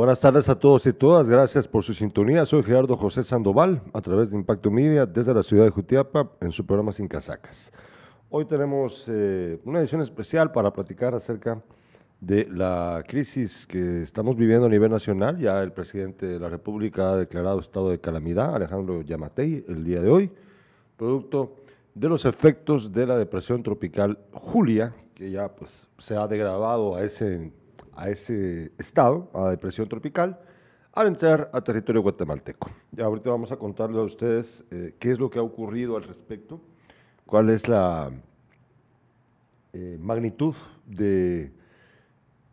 Buenas tardes a todos y todas, gracias por su sintonía. Soy Gerardo José Sandoval, a través de Impacto Media, desde la ciudad de Jutiapa, en su programa Sin Casacas. Hoy tenemos eh, una edición especial para platicar acerca de la crisis que estamos viviendo a nivel nacional. Ya el presidente de la República ha declarado estado de calamidad, Alejandro Yamatei, el día de hoy, producto de los efectos de la depresión tropical Julia, que ya pues, se ha degradado a ese a ese estado, a la depresión tropical, al entrar a territorio guatemalteco. Y ahorita vamos a contarles a ustedes eh, qué es lo que ha ocurrido al respecto, cuál es la eh, magnitud de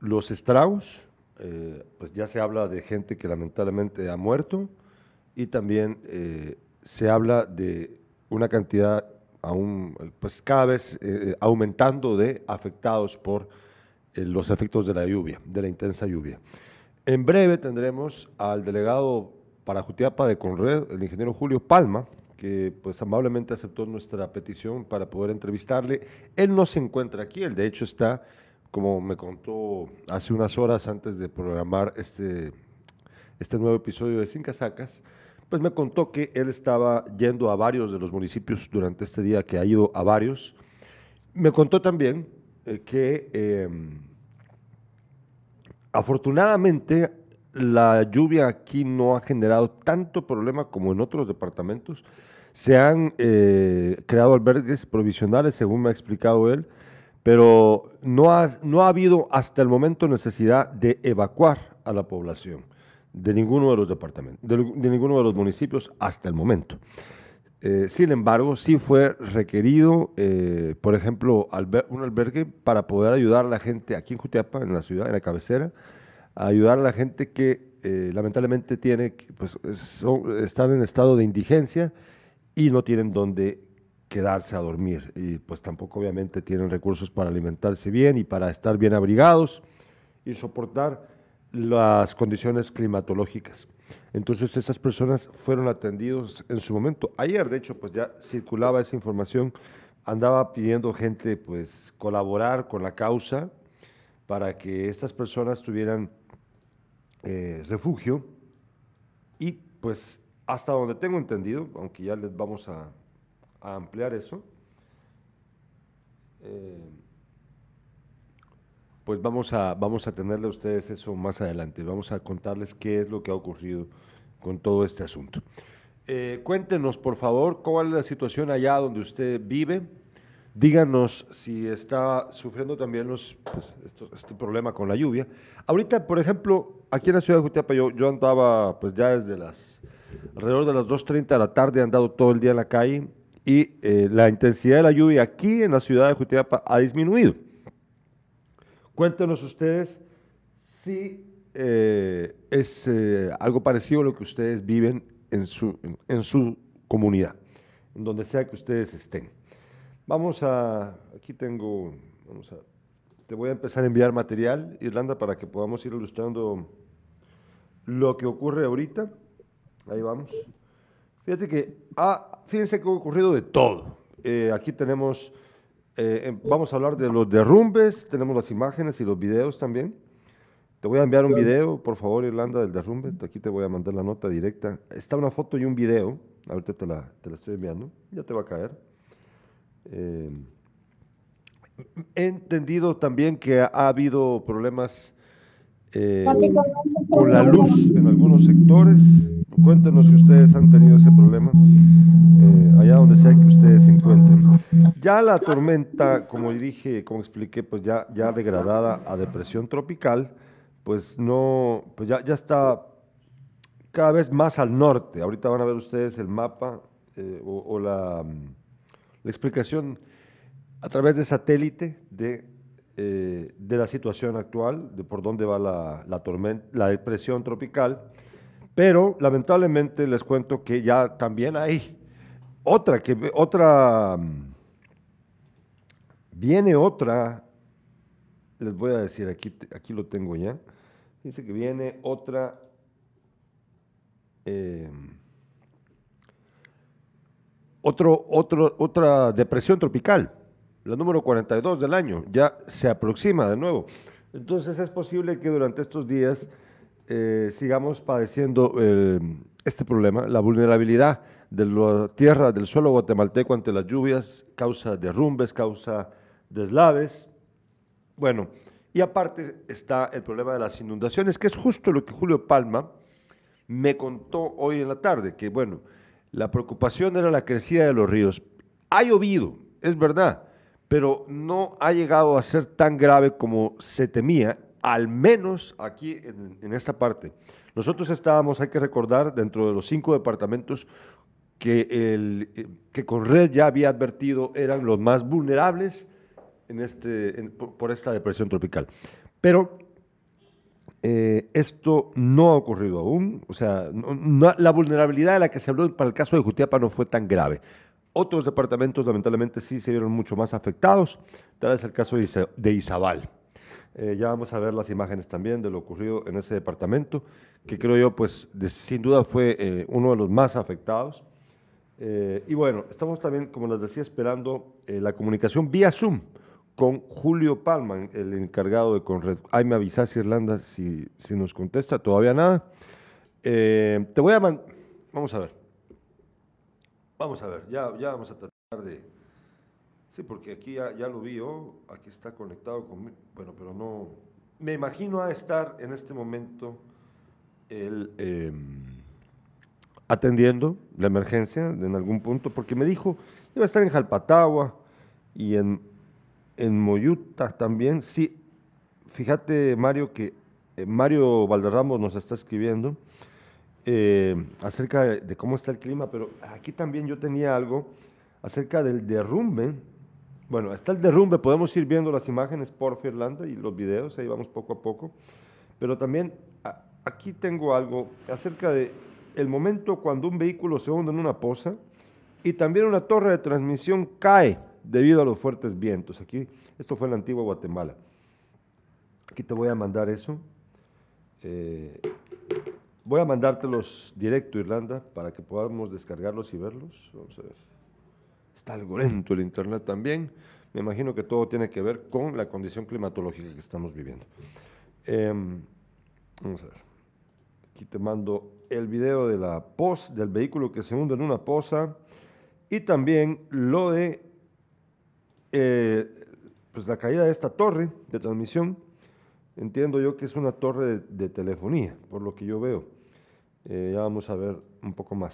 los estragos, eh, pues ya se habla de gente que lamentablemente ha muerto y también se habla de una cantidad aún, pues cada vez aumentando de afectados por eh, los efectos de la lluvia, de la intensa lluvia. En breve tendremos al delegado para Jutiapa de Conred, el ingeniero Julio Palma, que pues amablemente aceptó nuestra petición para poder entrevistarle. Él no se encuentra aquí, él de hecho está, como me contó hace unas horas antes de programar este, este nuevo episodio de Sin Casacas, pues me contó que él estaba yendo a varios de los municipios durante este día, que ha ido a varios. Me contó también eh, que em, afortunadamente la lluvia aquí no ha generado tanto problema como en otros departamentos. Se han eh, creado albergues provisionales, según me ha explicado él, pero no ha, no ha habido hasta el momento necesidad de evacuar a la población de ninguno de los departamentos, de ninguno de los municipios hasta el momento. Eh, sin embargo, sí fue requerido, eh, por ejemplo, un albergue para poder ayudar a la gente aquí en Jutiapa, en la ciudad, en la cabecera, a ayudar a la gente que eh, lamentablemente tiene, pues, están en estado de indigencia y no tienen dónde quedarse a dormir. Y pues tampoco obviamente tienen recursos para alimentarse bien y para estar bien abrigados y soportar las condiciones climatológicas. Entonces esas personas fueron atendidos en su momento. Ayer, de hecho, pues ya circulaba esa información, andaba pidiendo gente pues colaborar con la causa para que estas personas tuvieran eh, refugio y pues hasta donde tengo entendido, aunque ya les vamos a, ampliar eso, eh, pues vamos a, vamos a tenerle a ustedes eso más adelante. Vamos a contarles qué es lo que ha ocurrido con todo este asunto. Eh, cuéntenos, por favor, cuál es la situación allá donde usted vive. Díganos si está sufriendo también los, pues, este problema con la lluvia. Ahorita, por ejemplo, aquí en la ciudad de Jutiapa, yo, yo andaba pues ya desde las alrededor de las 2.30 de la tarde, he andado todo el día en la calle y eh, la intensidad de la lluvia aquí en la ciudad de Jutiapa ha disminuido. Cuéntenos ustedes si eh, es eh, algo parecido a lo que ustedes viven en su, en, su comunidad, en donde sea que ustedes estén. Vamos a, aquí tengo, vamos a, te voy a empezar a enviar material, Irlanda, para que podamos ir ilustrando lo que ocurre ahorita. Ahí vamos. Fíjate que, ah, fíjense que ha ocurrido de todo. Eh, aquí tenemos eh, em, vamos a hablar de los derrumbes, tenemos las imágenes y los videos también. Te voy a enviar un video, por favor, Irlanda, del derrumbe. Aquí te voy a mandar la nota directa. Está una foto y un video. Ahorita te la, te la estoy enviando. Ya te va a caer. Eh, he entendido también que ha habido problemas eh, con la luz en algunos sectores. Cuéntenos si ustedes han tenido ese problema allá donde sea que ustedes se encuentren. Ya la tormenta, como dije, como expliqué, pues ya, ya degradada a depresión tropical, pues no, pues ya, ya está cada vez más al norte. Ahorita van a ver ustedes el mapa eh, o, la, la, explicación a través de satélite de, eh, de la situación actual, de por dónde va la, la, tormenta, la depresión tropical. Pero lamentablemente les cuento que ya también hay otra, que otra, mm, viene otra, les voy a decir, aquí, aquí lo tengo ya, dice que viene otra, eh, otro, otro, otra depresión tropical, la número 42 del año, ya se aproxima de nuevo. Entonces es posible que durante estos días eh, sigamos padeciendo eh, este problema, la vulnerabilidad de la tierra, del suelo guatemalteco ante las lluvias, causa derrumbes, causa deslaves. Bueno, y aparte está el problema de las inundaciones, que es justo lo que Julio Palma me contó hoy en la tarde, que bueno, la preocupación era la crecida de los ríos. Ha llovido, es verdad, pero no ha llegado a ser tan grave como se temía, al menos aquí en, esta parte. Nosotros estábamos, hay que recordar, dentro de los cinco departamentos que, el, que Conred ya había advertido eran los más vulnerables en este, por esta depresión tropical. Pero eh, esto no ha ocurrido aún, o sea, la vulnerabilidad de la que se habló para el caso de Jutiapa no fue tan grave. Otros departamentos lamentablemente sí se vieron mucho más afectados, tal es el caso de, Izabal. Eh, ya vamos a ver las imágenes también de lo ocurrido en ese departamento, que creo yo, pues, sin duda fue eh, uno de los más afectados. y bueno, estamos también, como les decía, esperando la comunicación vía Zoom con Julio Palman, el encargado de Conred. Ahí me avisas, Irlanda, si, si nos contesta, todavía nada. Eh, te voy a mandar, vamos a ver. Vamos a ver, ya, ya vamos a tratar de... Sí, porque aquí ya, lo vi yo, aquí está conectado conmigo, bueno, pero no... Me imagino a estar en este momento él em, atendiendo la emergencia en algún punto, porque me dijo, iba a estar en Jalpatagua y en en Moyuta también, sí. Fíjate, Mario, que eh, Mario Valderramos nos está escribiendo eh, acerca de, cómo está el clima, pero aquí también yo tenía algo acerca del derrumbe. Bueno, está el derrumbe, podemos ir viendo las imágenes por Irlanda y los videos, ahí vamos poco a poco. Pero también aquí tengo algo acerca de el momento cuando un vehículo se hunde en una poza y también una torre de transmisión cae debido a los fuertes vientos. Aquí, esto fue en la antigua Guatemala. Aquí te voy a mandar eso. Eh, voy a mandártelos directo, Irlanda, para que podamos descargarlos y verlos. Vamos a ver. Está algo lento el internet también. Me imagino que todo tiene que ver con la condición climatológica que estamos viviendo. Em, vamos a ver. Aquí te mando el video de la pos, del vehículo que se hunde en una poza y también lo de eh, pues la caída de esta torre de transmisión, entiendo yo que es una torre de, telefonía, por lo que yo veo. Eh, ya vamos a ver un poco más.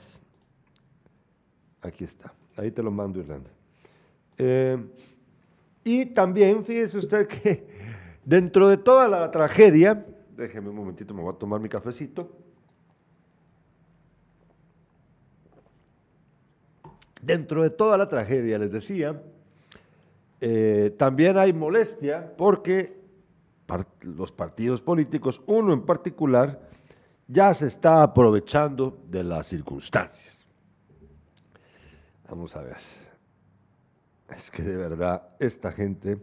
Aquí está, ahí te lo mando, Irlanda. Eh, y también, fíjese usted que dentro de toda la tragedia, déjeme un momentito, me voy a tomar mi cafecito. Dentro de toda la tragedia, les decía, eh, también hay molestia porque los partidos políticos, uno en particular, ya se está aprovechando de las circunstancias. Vamos a ver. Es que de verdad, esta gente,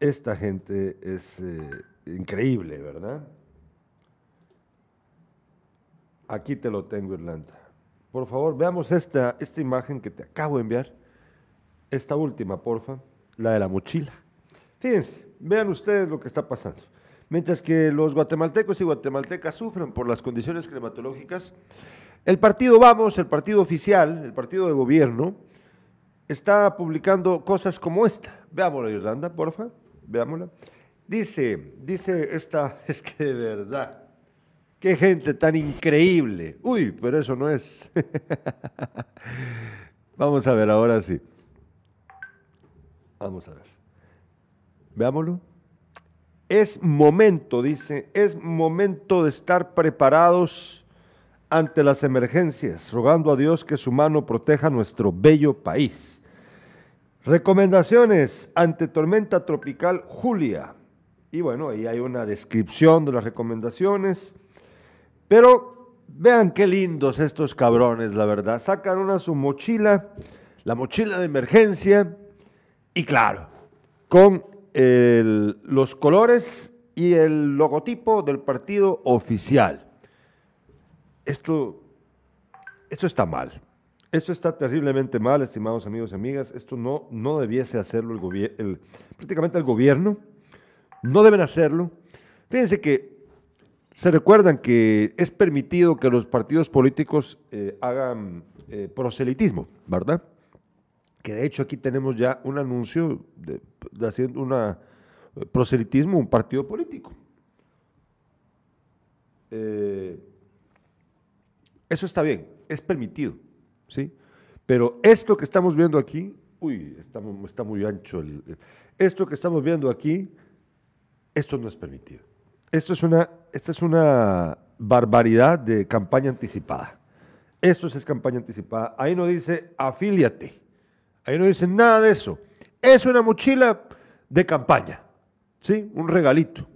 esta gente es eh, increíble, ¿verdad? Aquí te lo tengo, Irlanda. Por favor, veamos esta, esta imagen que te acabo de enviar esta última, porfa, la de la mochila. Fíjense, vean ustedes lo que está pasando. Mientras que los guatemaltecos y guatemaltecas sufren por las condiciones climatológicas, el partido Vamos, el partido oficial, el partido de gobierno, está publicando cosas como esta. Veámosla, Irlanda, porfa, veámosla. Dice, dice esta, es que de verdad, qué gente tan increíble. Uy, pero eso no es. Vamos a ver ahora sí. Vamos a ver. Veámoslo. Es momento, dice, es momento de estar preparados ante las emergencias, rogando a Dios que su mano proteja nuestro bello país. Recomendaciones ante tormenta tropical Julia. Y bueno, ahí hay una descripción de las recomendaciones. Pero vean qué lindos estos cabrones, la verdad. Sacan una su mochila, la mochila de emergencia, y claro, con los colores y el logotipo del partido oficial. Esto, esto está mal. Esto está terriblemente mal, estimados amigos y amigas. Esto no, no debiese hacerlo el gobierno, prácticamente el gobierno. No deben hacerlo. Fíjense que se recuerdan que es permitido que los partidos políticos eh, hagan eh, proselitismo, ¿verdad? Que de hecho aquí tenemos ya un anuncio de, haciendo una eh, proselitismo, un partido político. eso está bien, es permitido, ¿sí? Pero esto que estamos viendo aquí, uy, está, muy ancho. esto que estamos viendo aquí, esto no es permitido. Esto es una, es una barbaridad de campaña anticipada. Esto es campaña anticipada. Ahí no dice afíliate. Ahí no dice nada de eso. Es una mochila de campaña. ¿Sí? Un regalito.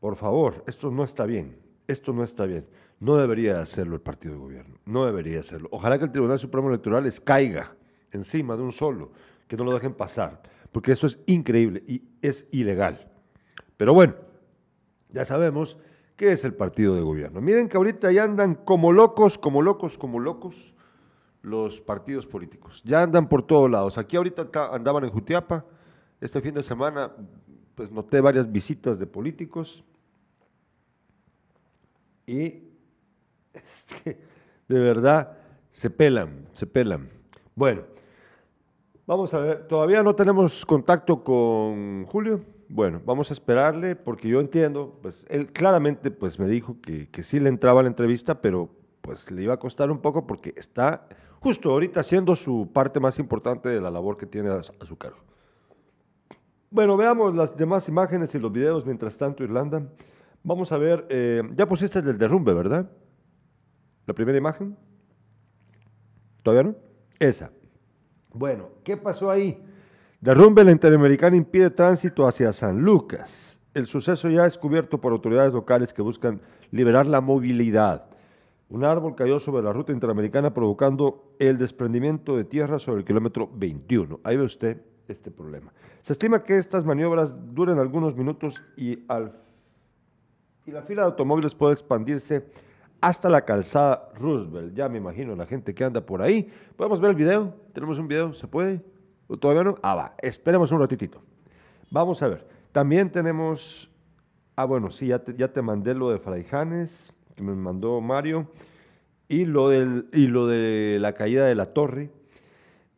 Por favor, esto no está bien. Esto no está bien. No debería hacerlo el partido de gobierno. No debería hacerlo. Ojalá que el Tribunal Supremo Electoral les caiga encima de un solo, que no lo dejen pasar, porque eso es increíble y es ilegal. Pero bueno, ya sabemos qué es el partido de gobierno. Miren que ahorita ya andan como locos, como locos, como locos los partidos políticos. Ya andan por todos lados. Aquí ahorita andaban en Jutiapa. Este fin de semana pues noté varias visitas de políticos. Y es que de verdad se pelan, se pelan. Bueno, vamos a ver, todavía no tenemos contacto con Julio. Bueno, vamos a esperarle porque yo entiendo, pues él claramente pues me dijo que, que sí le entraba la entrevista, pero pues le iba a costar un poco porque está justo ahorita haciendo su parte más importante de la labor que tiene a, su cargo. Bueno, veamos las demás imágenes y los videos mientras tanto, Irlanda. Vamos a ver, eh, ya pusiste el del derrumbe, ¿verdad? La primera imagen. ¿Todavía no? Esa. Bueno, ¿qué pasó ahí? Derrumbe la Interamericana impide tránsito hacia San Lucas. El suceso ya es cubierto por autoridades locales que buscan liberar la movilidad. Un árbol cayó sobre la ruta interamericana provocando el desprendimiento de tierra sobre el kilómetro 21. Ahí ve usted este problema. Se estima que estas maniobras duren algunos minutos y, la fila de automóviles puede expandirse hasta la calzada Roosevelt. Ya me imagino la gente que anda por ahí. ¿Podemos ver el video? ¿Tenemos un video? ¿Se puede? ¿Todavía no? Ah, va, esperemos un ratitito. Vamos a ver. También tenemos, ah, bueno, sí, ya te, ya te mandé lo de Fraijanes, que me mandó Mario, y lo, del, y lo de la caída de la torre.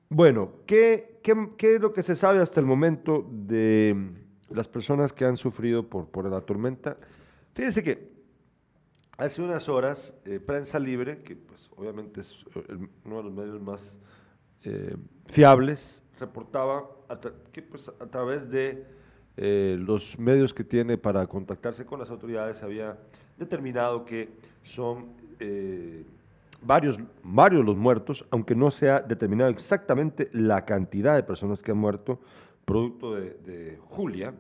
Bueno, ¿qué, qué, qué es lo que se sabe hasta el momento de las personas que han sufrido por, por la tormenta? Fíjense que hace unas horas, eh, Prensa Libre, que pues obviamente es uno de los medios más eh, fiables, reportaba que, pues, a través de eh, los medios que tiene para contactarse con las autoridades había determinado que son eh, varios, varios los muertos, aunque no se ha determinado exactamente la cantidad de personas que han muerto producto de, Julia.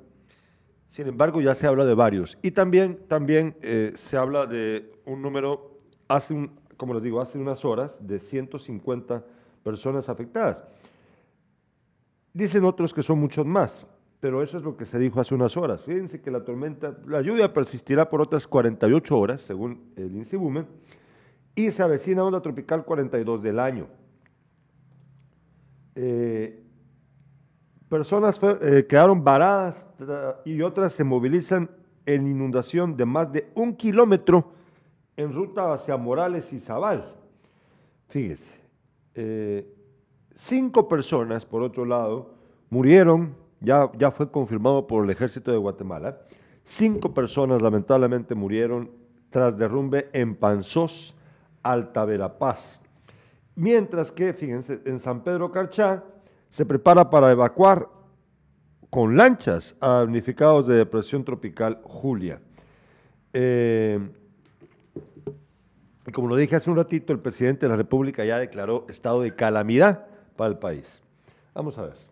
Sin embargo, ya se habla de varios. Y también, también eh, se habla de un número, hace un, como les digo, hace unas horas, de 150 personas afectadas. Dicen otros que son muchos más, pero eso es lo que se dijo hace unas horas. Fíjense que la tormenta, la lluvia persistirá por otras 48 horas, según el INSIBUME, y se avecina una tropical 42 del año. Eh, personas eh, quedaron varadas y otras se movilizan en inundación de más de un kilómetro en ruta hacia Morales y Zabal. Fíjese, eh, Cinco personas, por otro lado, murieron, ya, fue confirmado por el ejército de Guatemala, cinco personas lamentablemente murieron tras derrumbe en Panzós, Alta Verapaz. Mientras que, fíjense, en San Pedro Carchá se prepara para evacuar con lanchas a damnificados de depresión tropical Julia. Eh, y como lo dije hace un ratito, el presidente de la República ya declaró estado de calamidad para el país. Vamos a ver.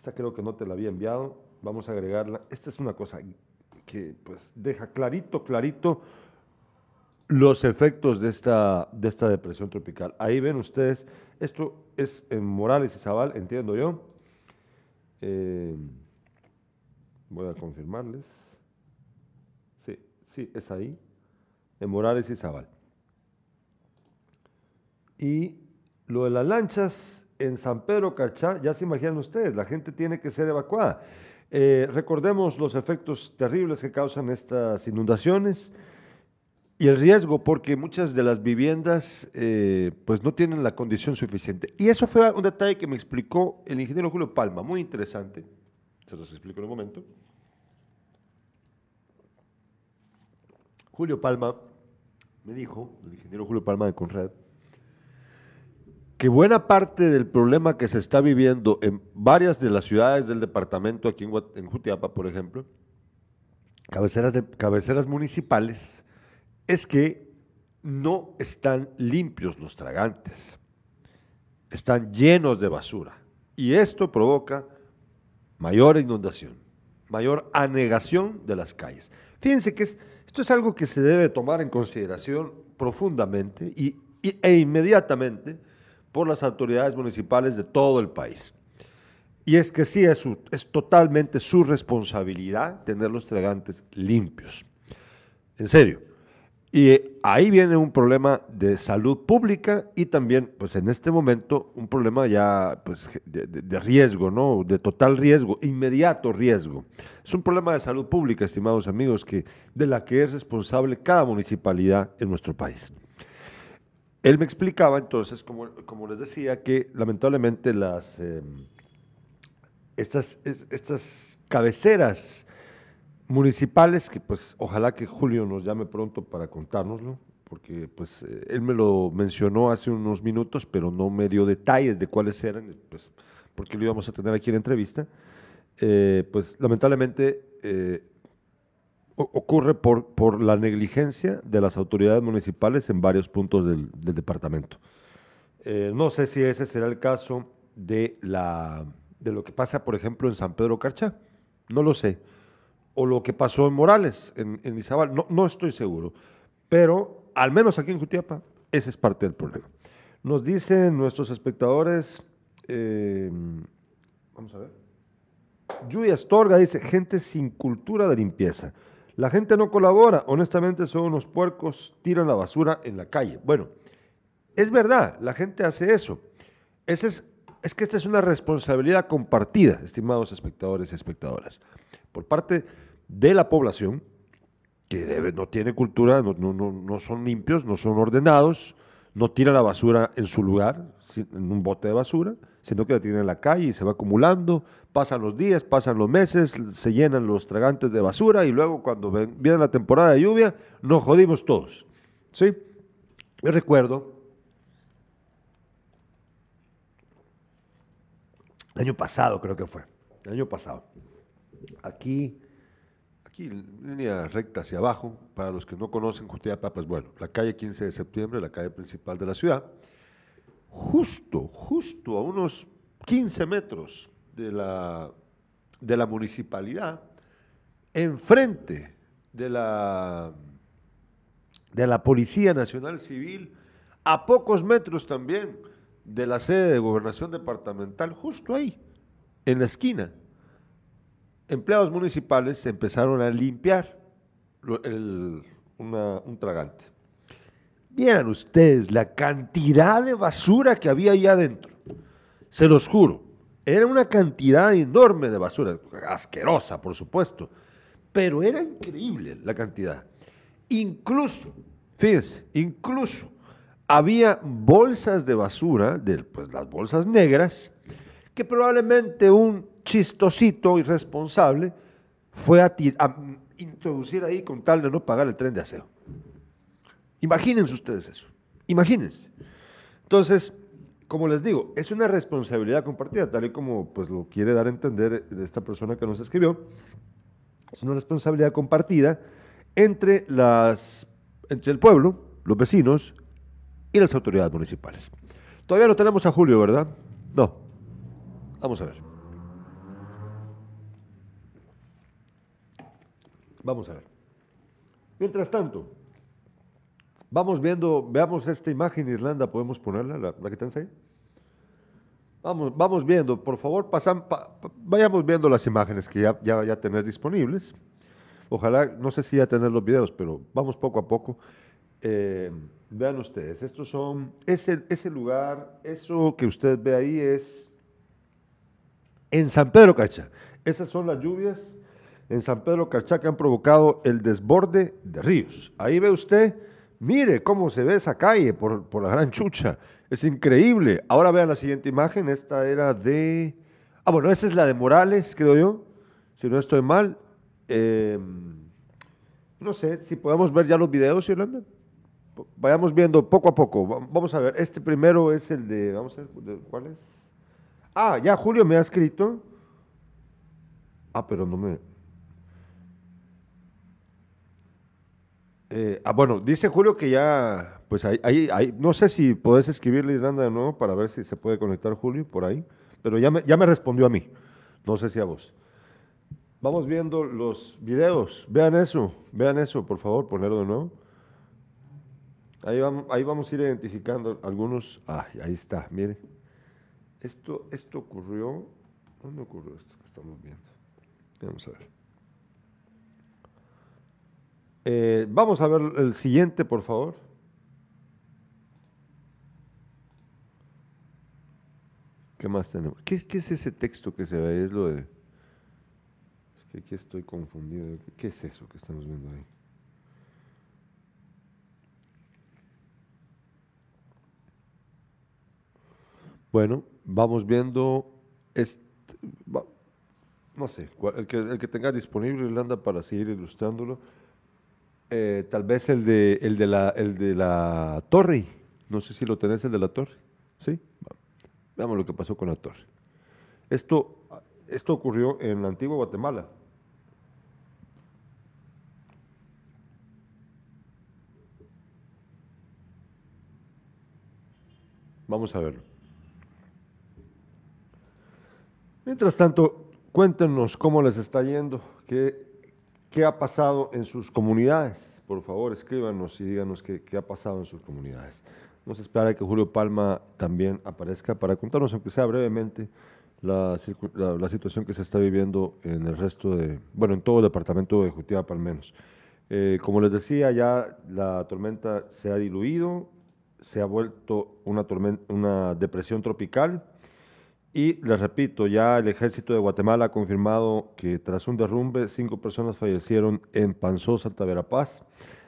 Esta creo que no te la había enviado. Vamos a agregarla. Esta es una cosa que pues deja clarito, clarito los efectos de esta, de esta depresión tropical. Ahí ven ustedes, esto es en Morales y Zabal, entiendo yo. Eh, voy a confirmarles. Sí, sí, es ahí, en Morales y Zabal. Y lo de las lanchas en San Pedro Carchá, ya se imaginan ustedes, la gente tiene que ser evacuada. Eh, recordemos los efectos terribles que causan estas inundaciones y el riesgo porque muchas de las viviendas eh, pues no tienen la condición suficiente. Y eso fue un detalle que me explicó el ingeniero Julio Palma, muy interesante. Se los explico en un momento. Julio Palma me dijo, el ingeniero Julio Palma de Conrad, que buena parte del problema que se está viviendo en varias de las ciudades del departamento, aquí en, Jutiapa, por ejemplo, cabeceras, de, cabeceras municipales, es que no están limpios los tragantes, están llenos de basura. Y esto provoca mayor inundación, mayor anegación de las calles. Fíjense que esto es algo que se debe tomar en consideración profundamente y, e inmediatamente por las autoridades municipales de todo el país. Y es que sí, es, totalmente su responsabilidad tener los tragantes limpios. En serio. Y ahí viene un problema de salud pública y también, pues en este momento, un problema ya pues, de, de, riesgo, ¿no? De total riesgo, inmediato riesgo. Es un problema de salud pública, estimados amigos, que, de la que es responsable cada municipalidad en nuestro país. Él me explicaba entonces, como, como les decía, que lamentablemente las, em, estas, estas cabeceras municipales, que pues ojalá que Julio nos llame pronto para contárnoslo, porque pues eh, él me lo mencionó hace unos minutos, pero no me dio detalles de cuáles eran, pues porque lo íbamos a tener aquí en entrevista, eh, pues lamentablemente eh, ocurre por, por la negligencia de las autoridades municipales en varios puntos del, departamento. Eh, no sé si ese será el caso de, la, de lo que pasa, por ejemplo, en San Pedro Carchá. No lo sé. O lo que pasó en Morales, en, Izabal. No, no estoy seguro. Pero, al menos aquí en Jutiapa, ese es parte del problema. Nos dicen nuestros espectadores, eh, vamos a ver. Yuya Astorga dice, gente sin cultura de limpieza. La gente no colabora, honestamente son unos puercos, tiran la basura en la calle. Bueno, es verdad, la gente hace eso. es, es que esta es una responsabilidad compartida, estimados espectadores y espectadoras, por parte de la población, que debe, no tiene cultura, no, no, no son limpios, no son ordenados, no tira la basura en su lugar, en un bote de basura, sino que la tiene en la calle y se va acumulando, pasan los días, pasan los meses, se llenan los tragantes de basura y luego cuando viene la temporada de lluvia nos jodimos todos. ¿Sí? Yo recuerdo el año pasado creo que fue, el año pasado, aquí, aquí línea recta hacia abajo, para los que no conocen Jutiapa, pues bueno, la calle 15 de septiembre, la calle principal de la ciudad, justo, justo a unos 15 metros de la, de la municipalidad, enfrente de la, de la Policía Nacional Civil, a pocos metros también de la sede de gobernación departamental, justo ahí, en la esquina. Empleados municipales empezaron a limpiar un tragante. Vean ustedes la cantidad de basura que había ahí adentro. Se los juro. Era una cantidad enorme de basura, asquerosa, por supuesto, pero era increíble la cantidad. Incluso, fíjense, incluso había bolsas de basura, pues las bolsas negras, que probablemente un chistosito irresponsable fue a introducir ahí con tal de no pagar el tren de aseo. Imagínense ustedes eso, imagínense. Entonces, como les digo, es una responsabilidad compartida, tal y como pues, lo quiere dar a entender esta persona que nos escribió. Es una responsabilidad compartida entre, las, entre el pueblo, los vecinos y las autoridades municipales. Todavía no tenemos a Julio, ¿verdad? No. Vamos a ver. Vamos a ver. Mientras tanto, Vamos viendo, veamos esta imagen, Irlanda, ¿podemos ponerla, la, que tenés ahí? Vamos, vamos viendo, por favor, pasan, vayamos viendo las imágenes que ya, ya, tenés disponibles. Ojalá, no sé si ya tenés los videos, pero vamos poco a poco. Eh, vean ustedes, estos son, ese, ese lugar, eso que usted ve ahí es en San Pedro Carchá. Esas son las lluvias en San Pedro Carchá que han provocado el desborde de ríos. Ahí ve usted, mire cómo se ve esa calle por, por la gran chucha. Es increíble. Ahora vean la siguiente imagen. Esta era de... Ah, bueno, esa es la de Morales, creo yo. Si no estoy mal. Eh, no sé si podemos ver ya los videos, Yolanda. Vayamos viendo poco a poco. Vamos a ver. Este primero es el de. Vamos a ver. ¿Cuál es? Ah, ya Julio me ha escrito. Ah, pero no me. Eh, ah, bueno, dice Julio que ya, pues ahí, ahí, no sé si podés escribirle Irlanda de nuevo para ver si se puede conectar Julio por ahí, pero ya me, ya me respondió a mí, no sé si a vos. Vamos viendo los videos, vean eso, vean eso, por favor, ponerlo de nuevo. Ahí vamos, ahí vamos a ir identificando algunos, ah, ahí está, mire. Esto, esto ocurrió, ¿dónde ocurrió esto que estamos viendo? Vamos a ver. Eh, vamos a ver el siguiente, por favor. ¿Qué más tenemos? ¿Qué, ¿Qué, es ese texto que se ve? Es lo de... Es que aquí estoy confundido. ¿Qué es eso que estamos viendo ahí? Bueno, vamos viendo... Este, no sé, el que, el que tenga disponible, Irlanda, para seguir ilustrándolo. Eh, tal vez el de, el, de la, el de la torre. No sé si lo tenés, el de la torre. ¿Sí? Veamos lo que pasó con la torre. Esto, esto ocurrió en la antigua Guatemala. Vamos a verlo. Mientras tanto, cuéntenos cómo les está yendo, qué, ¿Qué ha pasado en sus comunidades? Por favor, escríbanos y díganos qué, ha pasado en sus comunidades. Vamos a esperar a que Julio Palma también aparezca para contarnos, aunque sea brevemente, la, situación que se está viviendo en el resto de, bueno, en todo el departamento de Jutiapa al menos. Eh, como les decía, ya la tormenta se ha diluido, se ha vuelto una, una depresión tropical y les repito, ya el ejército de Guatemala ha confirmado que tras un derrumbe, cinco personas fallecieron en Panzó, Santa Verapaz.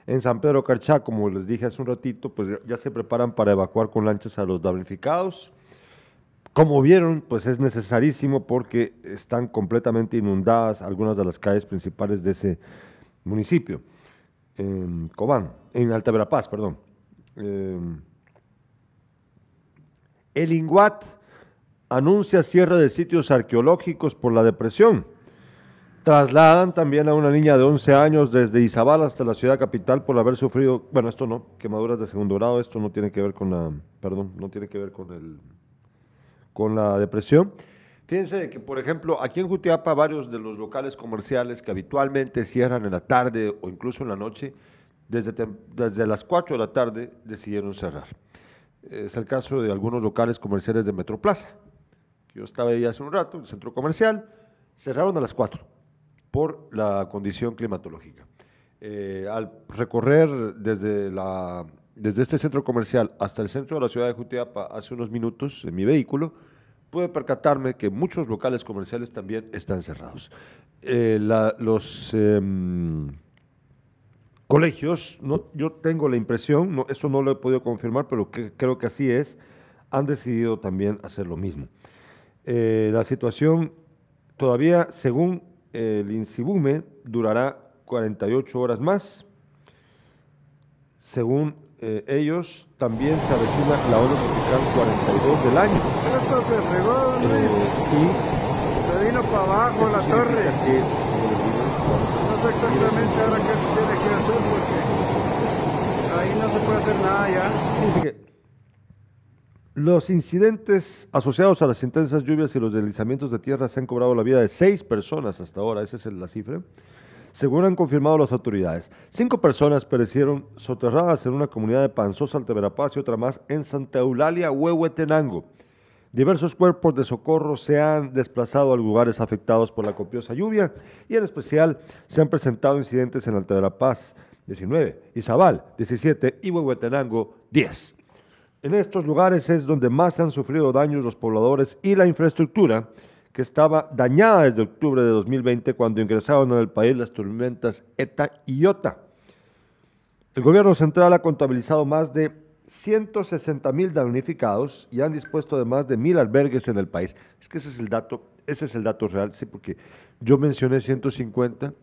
En San Pedro Carchá, como les dije hace un ratito, pues ya se preparan para evacuar con lanchas a los damnificados. Como vieron, pues es necesarísimo porque están completamente inundadas algunas de las calles principales de ese municipio, en Cobán, en Alta Verapaz, perdón. Eh, el Inguat anuncia cierre de sitios arqueológicos por la depresión. Trasladan también a una niña de 11 años desde Izabal hasta la ciudad capital por haber sufrido, bueno, esto no, quemaduras de segundo grado, esto no tiene que ver con la, perdón, no tiene que ver con el, con la depresión. Fíjense que, por ejemplo, aquí en Jutiapa, varios de los locales comerciales que habitualmente cierran en la tarde o incluso en la noche, desde, desde las 4 de la tarde decidieron cerrar. Es el caso de algunos locales comerciales de Metroplaza. Yo estaba ahí hace un rato, el centro comercial, cerraron a las 4 por la condición climatológica. Eh, al recorrer desde este centro comercial hasta el centro de la ciudad de Jutiapa hace unos minutos en mi vehículo, pude percatarme que muchos locales comerciales también están cerrados. Eh, los em, colegios, no, yo tengo la impresión, no, eso no lo he podido confirmar, pero creo que así es, han decidido también hacer lo mismo. Eh, la situación todavía, según el INSIBUME, durará 48 horas más. Según eh, ellos, también se avecina la onda tropical 42 del año. Esto se regó, Luis. Eh, y se vino para abajo la torre. no sé exactamente ahora qué se tiene que hacer porque ahí no se puede hacer nada ya. Los incidentes asociados a las intensas lluvias y los deslizamientos de tierra se han cobrado la vida de seis personas hasta ahora, esa es la cifra, según han confirmado las autoridades. Cinco personas perecieron soterradas en una comunidad de Panzosa, Altaverapaz y otra más en Santa Eulalia, Huehuetenango. Diversos cuerpos de socorro se han desplazado a lugares afectados por la copiosa lluvia y en especial se han presentado incidentes en Altaverapaz 19, Izabal 17 y Huehuetenango 10. En estos lugares es donde más han sufrido daños los pobladores y la infraestructura que estaba dañada desde octubre de 2020 cuando ingresaron al país las tormentas ETA y IOTA. El gobierno central ha contabilizado más de 160 mil damnificados y han dispuesto de más de mil albergues en el país. Es que ese es el dato, ese es el dato real, sí, porque yo mencioné 150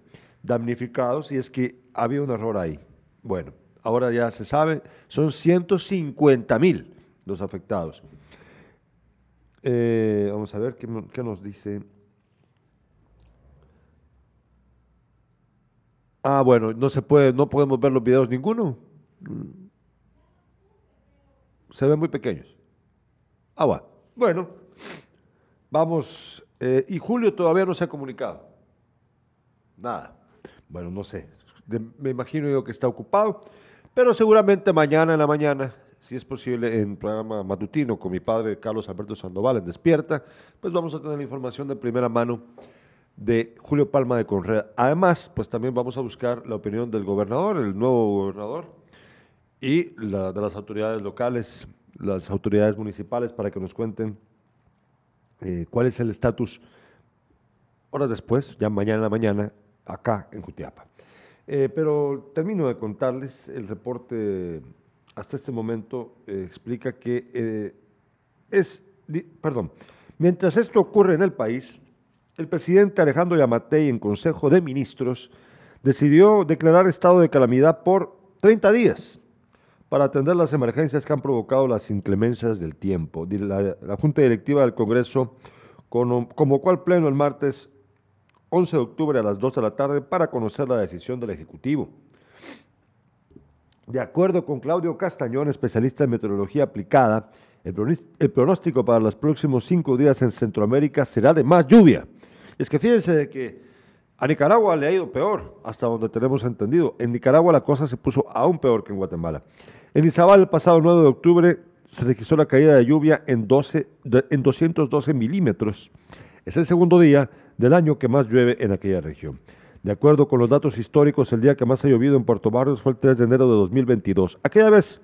damnificados y es que había un error ahí. Bueno, ahora ya se sabe, son 150 mil los afectados. Eh, vamos a ver qué, nos dice. Ah, bueno, no se puede, no podemos ver los videos ninguno. Se ven muy pequeños. Ah, bueno. Bueno, vamos. Eh, y Julio todavía no se ha comunicado. Nada. Bueno, no sé. me imagino yo que está ocupado. Pero seguramente mañana en la mañana, si es posible, en programa matutino con mi padre Carlos Alberto Sandoval en Despierta, pues vamos a tener la información de primera mano de Julio Palma de Conrea. Además, pues también vamos a buscar la opinión del gobernador, el nuevo gobernador, y la, de las autoridades locales, las autoridades municipales, para que nos cuenten eh, cuál es el estatus horas después, ya mañana en la mañana, acá en Jutiapa. Eh, pero termino de contarles, el reporte hasta este momento eh, explica que es, perdón, mientras esto ocurre en el país, el presidente Alejandro Yamatei en Consejo de Ministros decidió declarar estado de calamidad por 30 días para atender las emergencias que han provocado las inclemencias del tiempo. La, Junta Directiva del Congreso convocó al Pleno el martes 11 de octubre a las 2 de la tarde para conocer la decisión del Ejecutivo. De acuerdo con Claudio Castañón, especialista en meteorología aplicada, el pronóstico para los próximos cinco días en Centroamérica será de más lluvia es que fíjense que a Nicaragua le ha ido peor, hasta donde tenemos entendido. En Nicaragua la cosa se puso aún peor que en Guatemala. En Izabal, el pasado 9 de octubre, se registró la caída de lluvia en, 12, en 212 milímetros. Es el segundo día del año que más llueve en aquella región. De acuerdo con los datos históricos, el día que más ha llovido en Puerto Barrios fue el 3 de enero de 2022. Aquella vez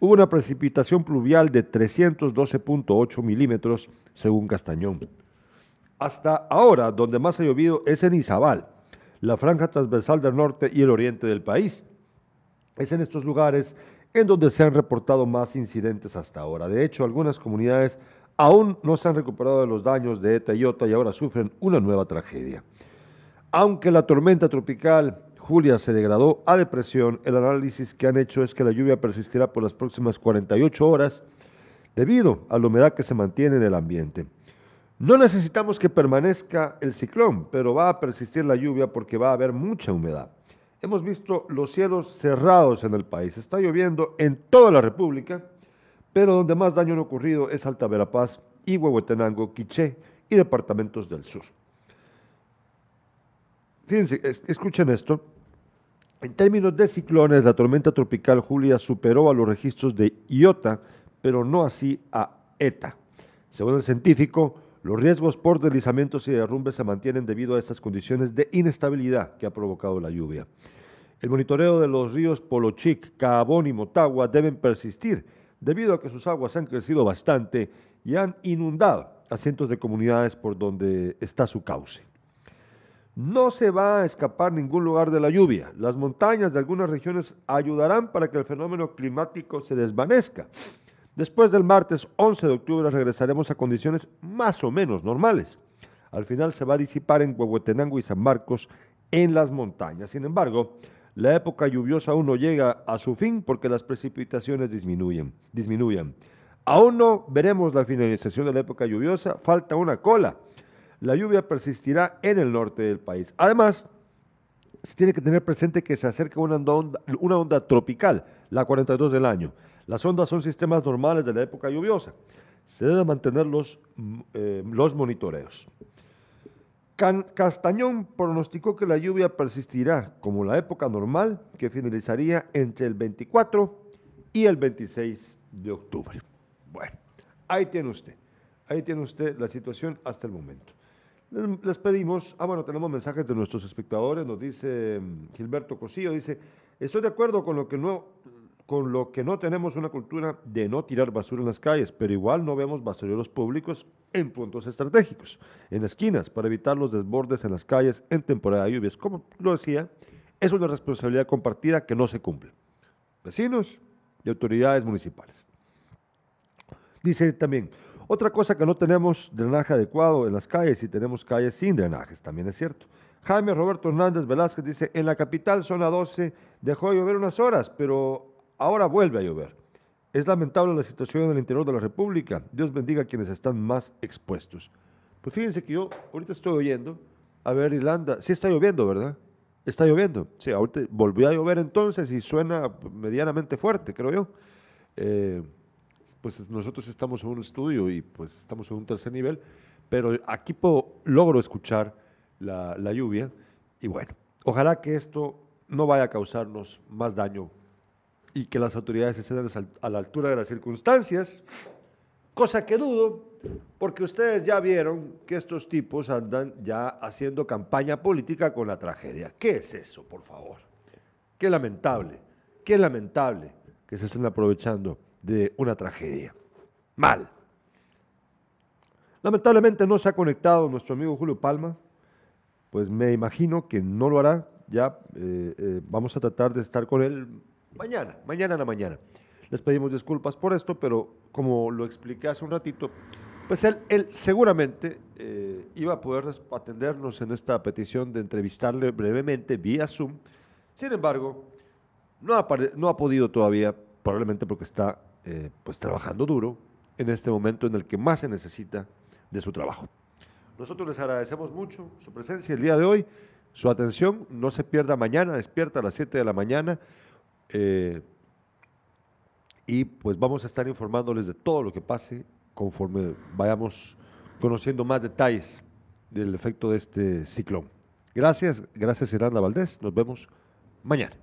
hubo una precipitación pluvial de 312.8 milímetros, según Castañón. Hasta ahora, donde más ha llovido es en Izabal, la franja transversal del norte y el oriente del país. Es en estos lugares en donde se han reportado más incidentes hasta ahora. De hecho, algunas comunidades aún no se han recuperado de los daños de ETA y OTA y ahora sufren una nueva tragedia. Aunque la tormenta tropical Julia se degradó a depresión, el análisis que han hecho es que la lluvia persistirá por las próximas 48 horas debido a la humedad que se mantiene en el ambiente. No necesitamos que permanezca el ciclón, pero va a persistir la lluvia porque va a haber mucha humedad. Hemos visto los cielos cerrados en el país. Está lloviendo en toda la República, pero donde más daño ha ocurrido es Alta Verapaz y Huehuetenango, Quiché y departamentos del sur. Fíjense, escuchen esto. En términos de ciclones, la tormenta tropical Julia superó a los registros de Iota, pero no así a ETA. Según el científico, los riesgos por deslizamientos y derrumbes se mantienen debido a estas condiciones de inestabilidad que ha provocado la lluvia. El monitoreo de los ríos Polochic, Cabón y Motagua deben persistir debido a que sus aguas han crecido bastante y han inundado a cientos de comunidades por donde está su cauce. No se va a escapar ningún lugar de la lluvia. Las montañas de algunas regiones ayudarán para que el fenómeno climático se desvanezca. Después del martes 11 de octubre regresaremos a condiciones más o menos normales. Al final se va a disipar en Huehuetenango y San Marcos en las montañas. Sin embargo, la época lluviosa aún no llega a su fin porque las precipitaciones disminuyen, disminuyen. Aún no veremos la finalización de la época lluviosa, falta una cola. La lluvia persistirá en el norte del país. Además, se tiene que tener presente que se acerca una onda, tropical, la 42 del año. Las ondas son sistemas normales de la época lluviosa. Se deben mantener los, eh, los monitoreos. Castañón pronosticó que la lluvia persistirá como la época normal, que finalizaría entre el 24 y el 26 de octubre. Bueno, ahí tiene usted. Ahí tiene usted la situación hasta el momento. Les pedimos, ah bueno, tenemos mensajes de nuestros espectadores, nos dice mm, Gilberto Cosillo, dice, estoy de acuerdo con lo que no, con lo que no tenemos una cultura de no tirar basura en las calles, pero igual no vemos basureros públicos en puntos estratégicos, en esquinas, para evitar los desbordes en las calles en temporada de lluvias. Como lo decía, es una responsabilidad compartida que no se cumple. Vecinos y autoridades municipales. Dice también, otra cosa que no tenemos drenaje adecuado en las calles y tenemos calles sin drenajes, también es cierto. Jaime Roberto Hernández Velázquez dice, en la capital, zona 12, dejó de llover unas horas, pero ahora vuelve a llover. Es lamentable la situación en el interior de la República. Dios bendiga a quienes están más expuestos. Pues fíjense que yo ahorita estoy oyendo, a ver, Irlanda, sí está lloviendo, ¿verdad? Está lloviendo. Sí, ahorita volvió a llover entonces y suena medianamente fuerte, creo yo. Eh, pues nosotros estamos en un estudio y pues estamos en un tercer nivel, pero aquí puedo, logro escuchar la, la lluvia y bueno, ojalá que esto no vaya a causarnos más daño y que las autoridades estén a la altura de las circunstancias, cosa que dudo, porque ustedes ya vieron que estos tipos andan ya haciendo campaña política con la tragedia. ¿Qué es eso, por favor? Qué lamentable, qué lamentable que se estén aprovechando de una tragedia. Mal. Lamentablemente no se ha conectado nuestro amigo Julio Palma, pues me imagino que no lo hará. Ya eh, eh, vamos a tratar de estar con él mañana, mañana en la mañana. Les pedimos disculpas por esto, pero como lo expliqué hace un ratito, pues él, seguramente eh, iba a poder atendernos en esta petición de entrevistarle brevemente vía Zoom. Sin embargo, no ha, no ha podido todavía, probablemente porque está eh, pues trabajando duro en este momento en el que más se necesita de su trabajo. Nosotros les agradecemos mucho su presencia el día de hoy, su atención. No se pierda mañana, despierta a las 7 de la mañana. Eh, y pues vamos a estar informándoles de todo lo que pase conforme vayamos conociendo más detalles del efecto de este ciclón. Gracias, gracias Iranda Valdés. Nos vemos mañana.